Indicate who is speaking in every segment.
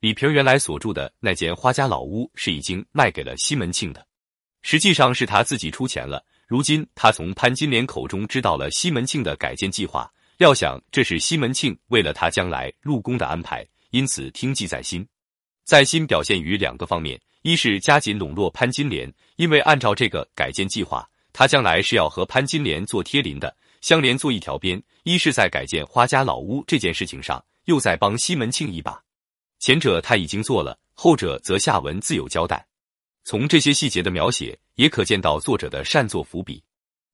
Speaker 1: 李瓶原来所住的那间花家老屋是已经卖给了西门庆的，实际上是他自己出钱了。如今他从潘金莲口中知道了西门庆的改建计划，料想这是西门庆为了他将来入宫的安排，因此听记在心。在心表现于两个方面：一是加紧笼络潘金莲，因为按照这个改建计划，他将来是要和潘金莲做贴邻的，相连做一条边；一是在改建花家老屋这件事情上，又在帮西门庆一把。前者他已经做了，后者则下文自有交代。从这些细节的描写，也可见到作者的善作伏笔。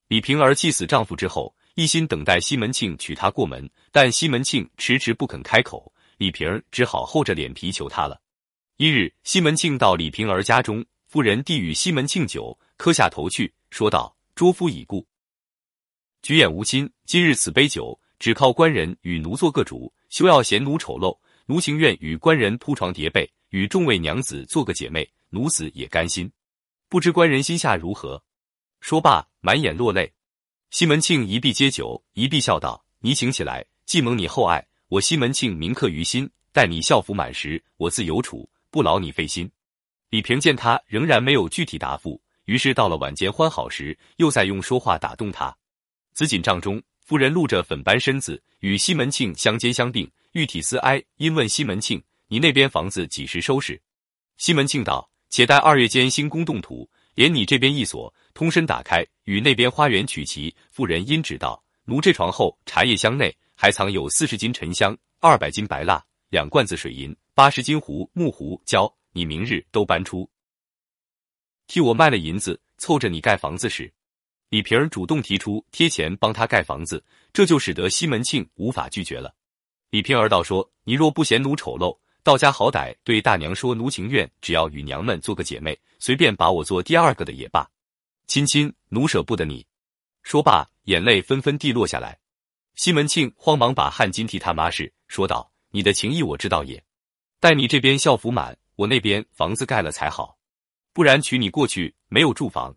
Speaker 1: 李瓶儿气死丈夫之后，一心等待西门庆娶她过门，但西门庆迟迟不肯开口，李瓶儿只好厚着脸皮求他了。一日，西门庆到李瓶儿家中，夫人递与西门庆酒，磕下头去，说道：“拙夫已故，举眼无亲。今日此杯酒，只靠官人与奴做个主，休要嫌奴丑陋。奴情愿与官人铺床叠被，与众位娘子做个姐妹。”奴子也甘心，不知官人心下如何？说罢，满眼落泪。西门庆一臂接酒，一臂笑道：“你请起来，既蒙你厚爱，我西门庆铭刻于心。待你孝服满时，我自有处，不劳你费心。”李平见他仍然没有具体答复，于是到了晚间欢好时，又在用说话打动他。紫锦帐中，夫人露着粉斑身子，与西门庆相肩相并，玉体思哀，因问西门庆：“你那边房子几时收拾？”西门庆道。且待二月间兴工动土，连你这边一所通身打开，与那边花园取齐。妇人因指道：“奴这床后茶叶箱内还藏有四十斤沉香、二百斤白蜡、两罐子水银、八十斤胡木胡胶，你明日都搬出，替我卖了银子，凑着你盖房子时。”李瓶儿主动提出贴钱帮他盖房子，这就使得西门庆无法拒绝了。李瓶儿道：“说你若不嫌奴丑陋。”到家好歹对大娘说，奴情愿只要与娘们做个姐妹，随便把我做第二个的也罢。亲亲，奴舍不得你。说罢，眼泪纷纷地落下来。西门庆慌忙把汗巾替他抹拭，说道：“你的情意我知道也，待你这边校服满，我那边房子盖了才好，不然娶你过去没有住房。”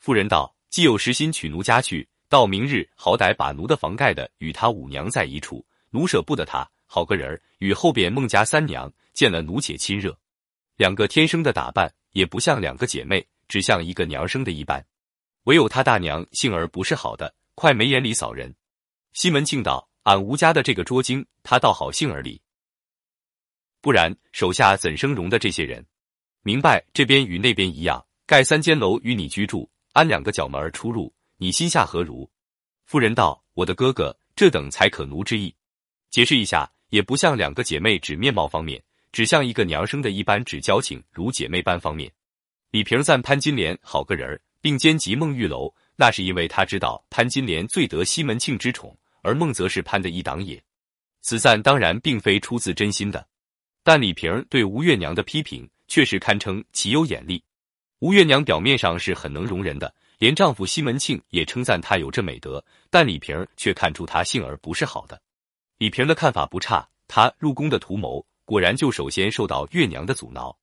Speaker 1: 妇人道：“既有实心娶奴家去，到明日好歹把奴的房盖的与他五娘在一处，奴舍不得他。”好个人儿，与后边孟家三娘见了奴且亲热，两个天生的打扮也不像两个姐妹，只像一个娘生的一般。唯有他大娘性儿不是好的，快眉眼里扫人。西门庆道：“俺吴家的这个捉精，他倒好性儿里，不然手下怎生容的这些人？明白这边与那边一样，盖三间楼与你居住，安两个角门出入，你心下何如？”妇人道：“我的哥哥，这等才可奴之意。解释一下。”也不像两个姐妹指面貌方面，只像一个娘生的一般指交情如姐妹般方面。李瓶赞潘金莲好个人，并兼及孟玉楼，那是因为他知道潘金莲最得西门庆之宠，而孟则是潘的一党也。此赞当然并非出自真心的，但李瓶对吴月娘的批评确实堪称极有眼力。吴月娘表面上是很能容人的，连丈夫西门庆也称赞她有这美德，但李瓶却看出她性儿不是好的。李平的看法不差，他入宫的图谋果然就首先受到月娘的阻挠。